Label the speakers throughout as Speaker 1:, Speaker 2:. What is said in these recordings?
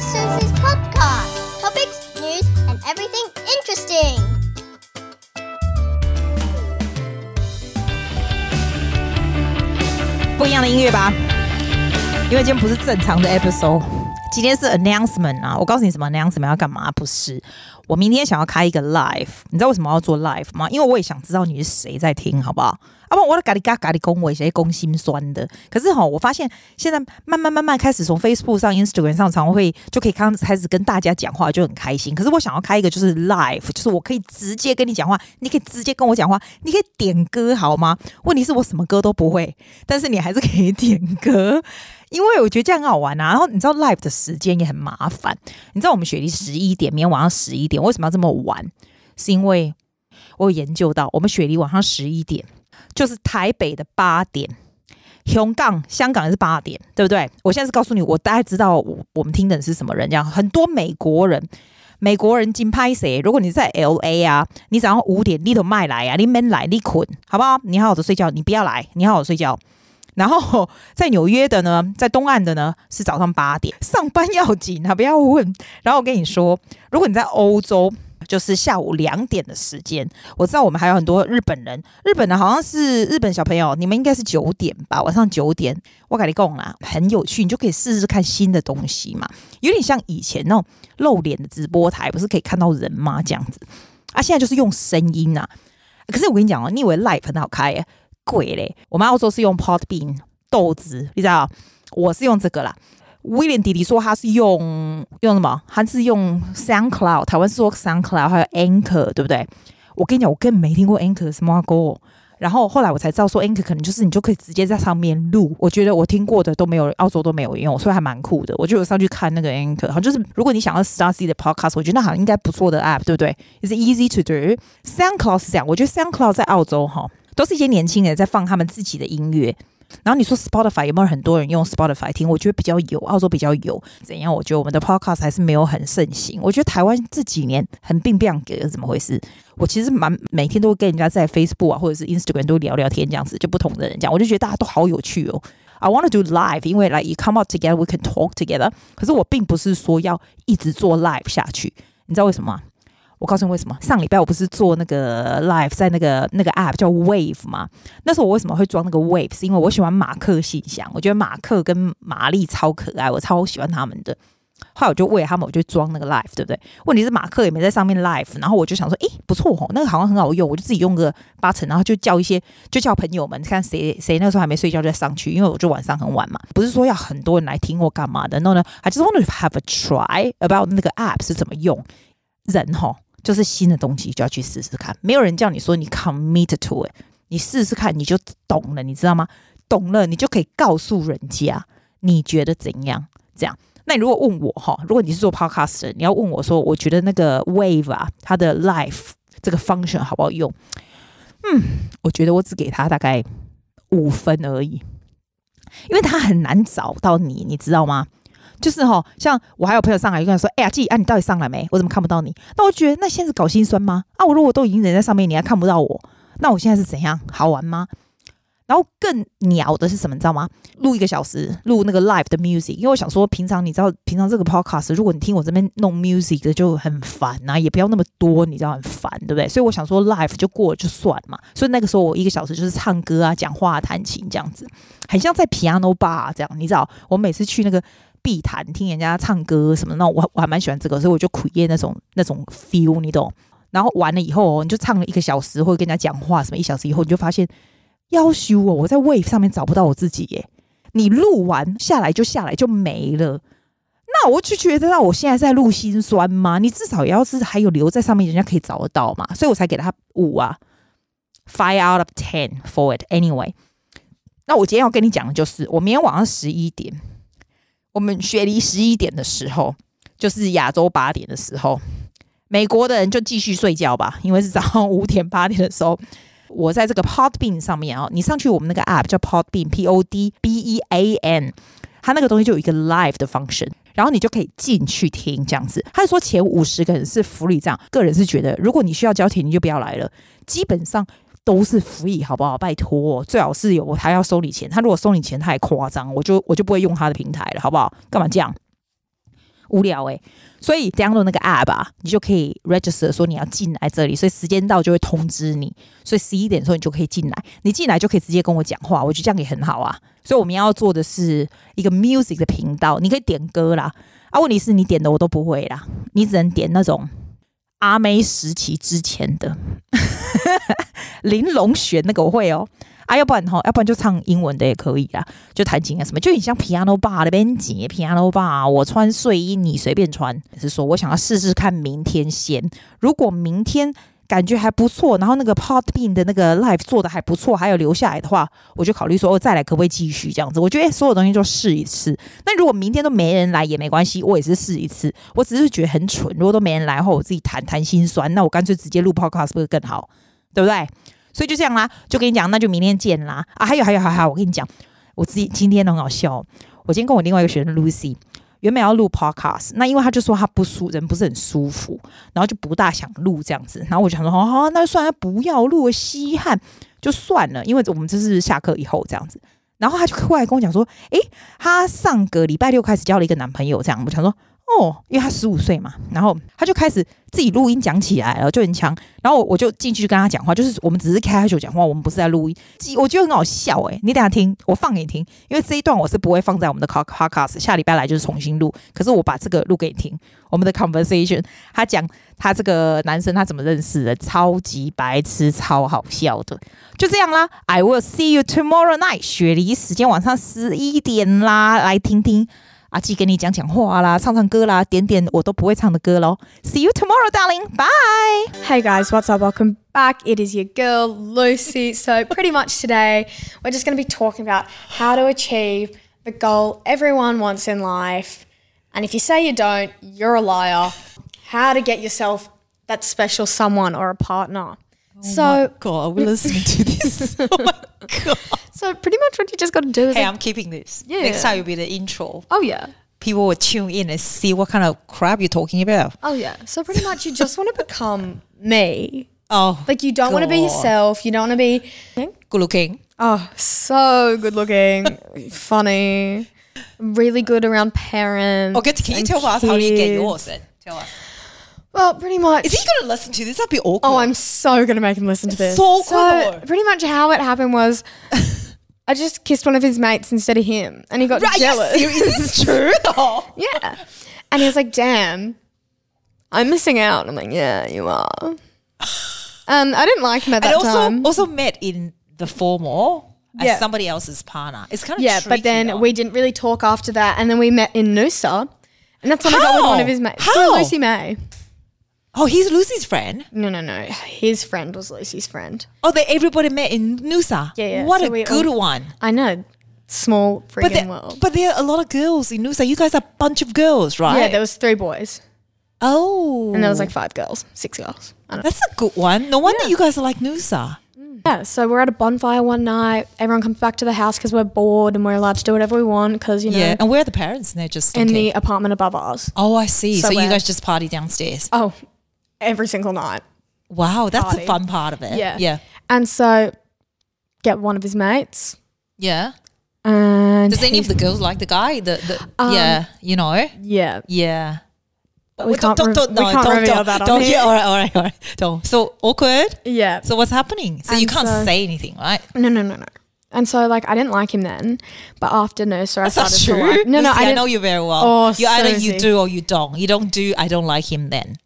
Speaker 1: is Susie's podcast. Topics, news, and everything interesting.
Speaker 2: 不一样的音乐吧，因为今天不是正常的 episode，今天是 announcement 啊！我告诉你什么 announcement 要干嘛？不是。我明天想要开一个 live，你知道为什么要做 live 吗？因为我也想知道你是谁在听，好不好？啊不，我的咖喱咖咖喱公，我一些公心酸的。可是哈，我发现现在慢慢慢慢开始从 Facebook 上、Instagram 上，常会就可以开开始跟大家讲话，就很开心。可是我想要开一个就是 live，就是我可以直接跟你讲话，你可以直接跟我讲话，你可以点歌好吗？问题是我什么歌都不会，但是你还是可以点歌。因为我觉得这样很好玩啊，然后你知道 live 的时间也很麻烦。你知道我们雪梨十一点，明天晚上十一点，为什么要这么晚？是因为我有研究到，我们雪梨晚上十一点就是台北的八点，香港香港也是八点，对不对？我现在是告诉你，我大概知道我我们听的是什么人，这样很多美国人，美国人金拍谁？如果你在 LA 啊，你早上五点你都麦来啊，你没来你困，好不好？你好好的睡觉，你不要来，你好好睡觉。然后在纽约的呢，在东岸的呢是早上八点，上班要紧啊，不要问。然后我跟你说，如果你在欧洲，就是下午两点的时间。我知道我们还有很多日本人，日本的好像是日本小朋友，你们应该是九点吧，晚上九点。我跟你讲啦，很有趣，你就可以试试看新的东西嘛，有点像以前那种露脸的直播台，不是可以看到人吗？这样子啊，现在就是用声音啊。可是我跟你讲哦，你以为 live 很好开耶？贵嘞！我们澳洲是用 Podbean 豆子，你知道？我是用这个啦。威廉弟弟说他是用用什么？他是用 SoundCloud，台湾是说 SoundCloud，还有 Anchor，对不对？我跟你讲，我根本没听过 Anchor 什么歌。然后后来我才知道说 Anchor 可能就是你就可以直接在上面录。我觉得我听过的都没有，澳洲都没有用，所以还蛮酷的。我就有上去看那个 Anchor，好像就是如果你想要 Star C 的 podcast，我觉得那好像应该不错的 app，对不对？It's easy to do。SoundCloud 是这样，我觉得 SoundCloud 在澳洲哈。都是一些年轻人在放他们自己的音乐，然后你说 Spotify 有没有很多人用 Spotify 听？我觉得比较有，澳洲比较有。怎样？我觉得我们的 Podcast 还是没有很盛行。我觉得台湾这几年很病变，给怎么回事？我其实蛮每天都会跟人家在 Facebook 啊，或者是 Instagram 都聊聊天这样子，就不同的人讲，我就觉得大家都好有趣哦。I want to do live，因为来、like, you come out together, we can talk together。可是我并不是说要一直做 live 下去，你知道为什么吗？我告诉你为什么？上礼拜我不是做那个 live 在那个那个 app 叫 Wave 吗？那时候我为什么会装那个 Wave？是因为我喜欢马克信箱，我觉得马克跟玛丽超可爱，我超喜欢他们的。后来我就为他们，我就装那个 live，对不对？问题是马克也没在上面 live，然后我就想说，诶，不错哦，那个好像很好用，我就自己用个八成，然后就叫一些，就叫朋友们看谁谁那时候还没睡觉就再上去，因为我就晚上很晚嘛，不是说要很多人来听我干嘛的。然后呢 I just want to have a try about 那个 app 是怎么用，人哈。就是新的东西就要去试试看，没有人叫你说你 commit to it，你试试看你就懂了，你知道吗？懂了你就可以告诉人家你觉得怎样？这样，那你如果问我哈，如果你是做 podcast 的，你要问我说，我觉得那个 Wave 啊，它的 live 这个 function 好不好用？嗯，我觉得我只给他大概五分而已，因为他很难找到你，你知道吗？就是哈，像我还有朋友上来，就跟他说：“哎呀，季啊，你到底上来没？我怎么看不到你？”那我觉得那现在是搞心酸吗？啊，我如果都已经人在上面，你还看不到我，那我现在是怎样？好玩吗？然后更鸟的是什么？你知道吗？录一个小时，录那个 live 的 music，因为我想说，平常你知道，平常这个 podcast，如果你听我这边弄 music 的就很烦呐、啊，也不要那么多，你知道很烦，对不对？所以我想说 live 就过了就算嘛。所以那个时候我一个小时就是唱歌啊、讲话、弹琴这样子，很像在 piano bar 这样。你知道，我每次去那个。必弹听人家唱歌什么，那我我还蛮喜欢这个，所以我就苦练那种那种 feel，你懂？然后完了以后，你就唱了一个小时，或者跟人家讲话什么，一小时以后你就发现，夭寿哦，我在 Wave 上面找不到我自己耶。你录完下来就下来就没了，那我就觉得，那我现在在录心酸吗？你至少也要是还有留在上面，人家可以找得到嘛，所以我才给他五啊，five out of ten for it anyway。那我今天要跟你讲的就是，我明天晚上十一点。我们雪梨十一点的时候，就是亚洲八点的时候，美国的人就继续睡觉吧，因为是早上五点八点的时候，我在这个 Podbean 上面啊，你上去我们那个 App 叫 Podbean，P O D B E A N，它那个东西就有一个 Live 的 function，然后你就可以进去听这样子。他说前五十个人是福利这样个人是觉得，如果你需要交钱，你就不要来了，基本上。都是福利好不好？拜托，最好是有他要收你钱。他如果收你钱，太夸张，我就我就不会用他的平台了，好不好？干嘛这样？无聊哎、所以 download 那个 app 啊，你就可以 register 说你要进来这里，所以时间到就会通知你。所以十一点的时候你就可以进来，你进来就可以直接跟我讲话，我觉得这样也很好啊。所以我们要做的是一个 music 的频道，你可以点歌啦。啊，问题是你点的我都不会啦，你只能点那种阿妹时期之前的 玲珑璇那个我会哦。啊，要不然哈，要不然就唱英文的也可以啊，就弹琴啊什么，就很像 piano bar 的编辑，piano bar，我穿睡衣你随便穿。是说我想要试试看明天先，如果明天感觉还不错，然后那个 Podbean 的那个 live 做的还不错，还有留下来的话，我就考虑说我再来可不可以继续这样子。我觉得、所有东西就试一次。那如果明天都没人来也没关系，我也是试一次。我只是觉得很蠢，如果都没人来后，我自己弹弹心酸，那我干脆直接录 podcast 不是更好？对不对？所以就这样啦，就跟你讲，那就明天见啦啊！还有还有还有，我跟你讲，我自己今天很好笑。我今天跟我另外一个学生 Lucy 原本要录 podcast，那因为他就说他不舒人不是很舒服，然后就不大想录这样子。然后我就想说，好、哦，那算了，不要录，稀罕就算了，因为我们这是下课以后这样子。然后他就过来跟我讲说，诶，他上个礼拜六开始交了一个男朋友，这样我想说。哦，因为他十五岁嘛，然后他就开始自己录音讲起来了，就很强。然后我就进去跟他讲话，就是我们只是开口讲话，我们不是在录音。我觉得很好笑哎、你等下听，我放给你听，因为这一段我是不会放在我们的 podcast，下礼拜来就是重新录。可是我把这个录给你听，我们的 conversation，他讲他这个男生他怎么认识的，超级白痴，超好笑的，就这样啦。I will see you tomorrow night，雪梨时间晚上十一点啦，来听听。阿基跟你讲讲话啦，唱唱歌啦，点点我都不会唱的歌喽。See you tomorrow, darling. Bye.
Speaker 3: Hey guys, what's up? Welcome back. It is your girl Lucy. So pretty much today, we're just going to be talking about how to achieve the goal everyone wants in life. And if you say you don't, you're a liar. How to get yourself that special someone or a partner.
Speaker 2: Oh
Speaker 3: so
Speaker 2: God, we're listening to this. oh my God.
Speaker 3: So pretty much what you just got to do is
Speaker 2: Hey,
Speaker 3: like,
Speaker 2: I'm keeping this.
Speaker 3: Yeah.
Speaker 2: Next time will be the intro.
Speaker 3: oh yeah.
Speaker 2: People will tune in and see what kind of crap you're talking about.
Speaker 3: Oh yeah. So pretty much you just want to become me.
Speaker 2: Oh,
Speaker 3: Like you don't want to be yourself. You don't want to be
Speaker 2: good looking.
Speaker 3: oh so good looking, funny, really good around parents.
Speaker 2: Okay, can you tell us how do you get yours then? Tell us.
Speaker 3: Well, pretty much.
Speaker 2: Is he going to listen to this? That'd be awkward.
Speaker 3: Oh, I'm so gonna make him listen to this.
Speaker 2: So cool.
Speaker 3: pretty much how it happened was, I just kissed one of his mates instead of him, and he got
Speaker 2: Right,
Speaker 3: jealous.
Speaker 2: Are you serious? Is this true? Oh.
Speaker 3: yeah, and he was like, "Damn, I'm missing out." I'm like, "Yeah, you are." And I didn't like him at that
Speaker 2: And also,
Speaker 3: time.
Speaker 2: also met in the formal as somebody else's partner. It's kind of
Speaker 3: yeah, but then we didn't really talk after that, and then we met in Noosa, and that's when I got with one of his mates,
Speaker 2: How?
Speaker 3: through Lucy May.
Speaker 2: Oh, he's Lucy's friend.
Speaker 3: No, no, no. His friend was Lucy's friend.
Speaker 2: Oh, they everybody met in Nusa.
Speaker 3: Yeah, yeah.
Speaker 2: What
Speaker 3: So
Speaker 2: a
Speaker 3: we
Speaker 2: good
Speaker 3: all-
Speaker 2: one.
Speaker 3: I know, small freaking
Speaker 2: But there,
Speaker 3: world.
Speaker 2: but there are a lot of girls in Nusa. You guys are a bunch of girls, right?
Speaker 3: Yeah, there was three boys,
Speaker 2: oh,
Speaker 3: and there was like five girls, six girls. I don't
Speaker 2: that's a good one. No wonder you guys are like Nusa. Mm.
Speaker 3: Yeah, so we're at a bonfire one night. Everyone comes back to the house because we're bored and we're allowed to do whatever we want because you know
Speaker 2: Yeah, and where are the parents? And they're just
Speaker 3: in
Speaker 2: okay.
Speaker 3: the apartment above ours.
Speaker 2: Oh, I see. So,
Speaker 3: So
Speaker 2: you guys just party downstairs.
Speaker 3: Oh, every single night.
Speaker 2: Wow, that's
Speaker 3: Party.
Speaker 2: the fun part of it.
Speaker 3: Yeah.
Speaker 2: yeah,
Speaker 3: And so get one of his mates.
Speaker 2: yeah.
Speaker 3: And
Speaker 2: Does any of the girls like the guy? The, the
Speaker 3: Um,
Speaker 2: yeah, you know,
Speaker 3: yeah,
Speaker 2: yeah.
Speaker 3: We
Speaker 2: Don't-
Speaker 3: can't
Speaker 2: don't, don't,
Speaker 3: we
Speaker 2: no,
Speaker 3: can't
Speaker 2: don't,
Speaker 3: reveal
Speaker 2: don't,
Speaker 3: that on
Speaker 2: don't,
Speaker 3: here.
Speaker 2: yeah, all right, all right, all right. Don't. So awkward.
Speaker 3: yeah.
Speaker 2: So what's happening? So you can't
Speaker 3: so-
Speaker 2: say anything, right?
Speaker 3: No, no, no, no. And so like I didn't like him then, but after Nurser, I
Speaker 2: That's not
Speaker 3: started
Speaker 2: true.
Speaker 3: to like. No, no,
Speaker 2: Lucy,
Speaker 3: I,
Speaker 2: I, know you very well.
Speaker 3: Oh,
Speaker 2: you either you do or you don't. You don't do. I don't like him. Then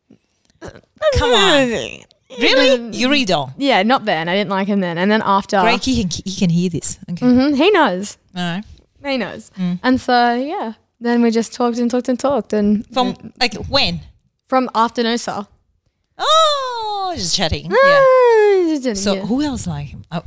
Speaker 2: come on, really? You really don't.
Speaker 3: Yeah, not then. I didn't like him then. And then after,
Speaker 2: Greg, he can he can hear this. Okay,
Speaker 3: Mhm, he knows.
Speaker 2: all right.
Speaker 3: He knows.
Speaker 2: Mm.
Speaker 3: And so yeah, then we just talked and talked and talked, and
Speaker 2: From like when?
Speaker 3: from after Noosa.
Speaker 2: Oh, just chatting. Yeah.
Speaker 3: Ah,
Speaker 2: So
Speaker 3: yeah.
Speaker 2: who else like him? Oh,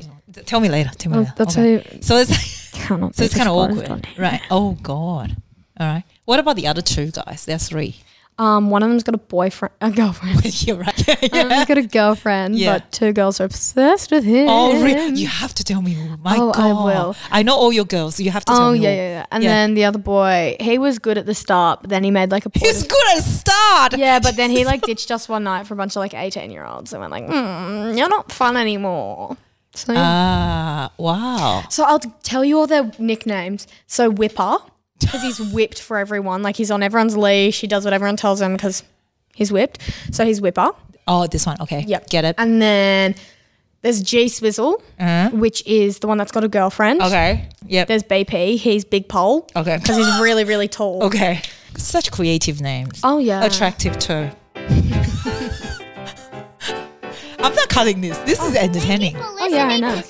Speaker 2: tell me later. Tell me
Speaker 3: Oh,
Speaker 2: later.
Speaker 3: that's
Speaker 2: Okay.
Speaker 3: who
Speaker 2: So it's so it's kind of awkward, right? Oh God. All right. What about the other two guys? There's three.
Speaker 3: Um, one of them's got a boyfriend, a girlfriend.
Speaker 2: You're right. Yeah, yeah.
Speaker 3: Um, he's got a girlfriend,
Speaker 2: Yeah.
Speaker 3: but two girls are obsessed with him.
Speaker 2: Oh, really? You have to tell me. who. My
Speaker 3: Oh,
Speaker 2: God.
Speaker 3: I will.
Speaker 2: I know all your girls. So you have to tell
Speaker 3: Oh
Speaker 2: me.
Speaker 3: yeah,
Speaker 2: who.
Speaker 3: yeah, yeah. And
Speaker 2: Yeah.
Speaker 3: then the other boy, he was good at the start, but then he made like a point.
Speaker 2: He's
Speaker 3: of-
Speaker 2: good at start.
Speaker 3: yeah, but then he like ditched us one night for a bunch of like eighteen year olds, and went like, mm, "You're not fun anymore." So, yeah.
Speaker 2: Ah, wow.
Speaker 3: so I'll tell you all their nicknames. So Whipper, because he's whipped for everyone. Like he's on everyone's leash. He does what everyone tells him because he's whipped. So he's whipper.
Speaker 2: Oh, this one. Okay.
Speaker 3: Yep.
Speaker 2: Get it.
Speaker 3: And then there's G Swizzle, mm-hmm. which is the one that's got a girlfriend.
Speaker 2: Okay. Yep.
Speaker 3: There's BP. He's Big Pole.
Speaker 2: Okay.
Speaker 3: Because he's really, really tall.
Speaker 2: okay. Such creative names.
Speaker 3: Oh, yeah.
Speaker 2: Attractive, too. I'm not cutting this. This oh, is entertaining.
Speaker 3: oh, yeah, I know.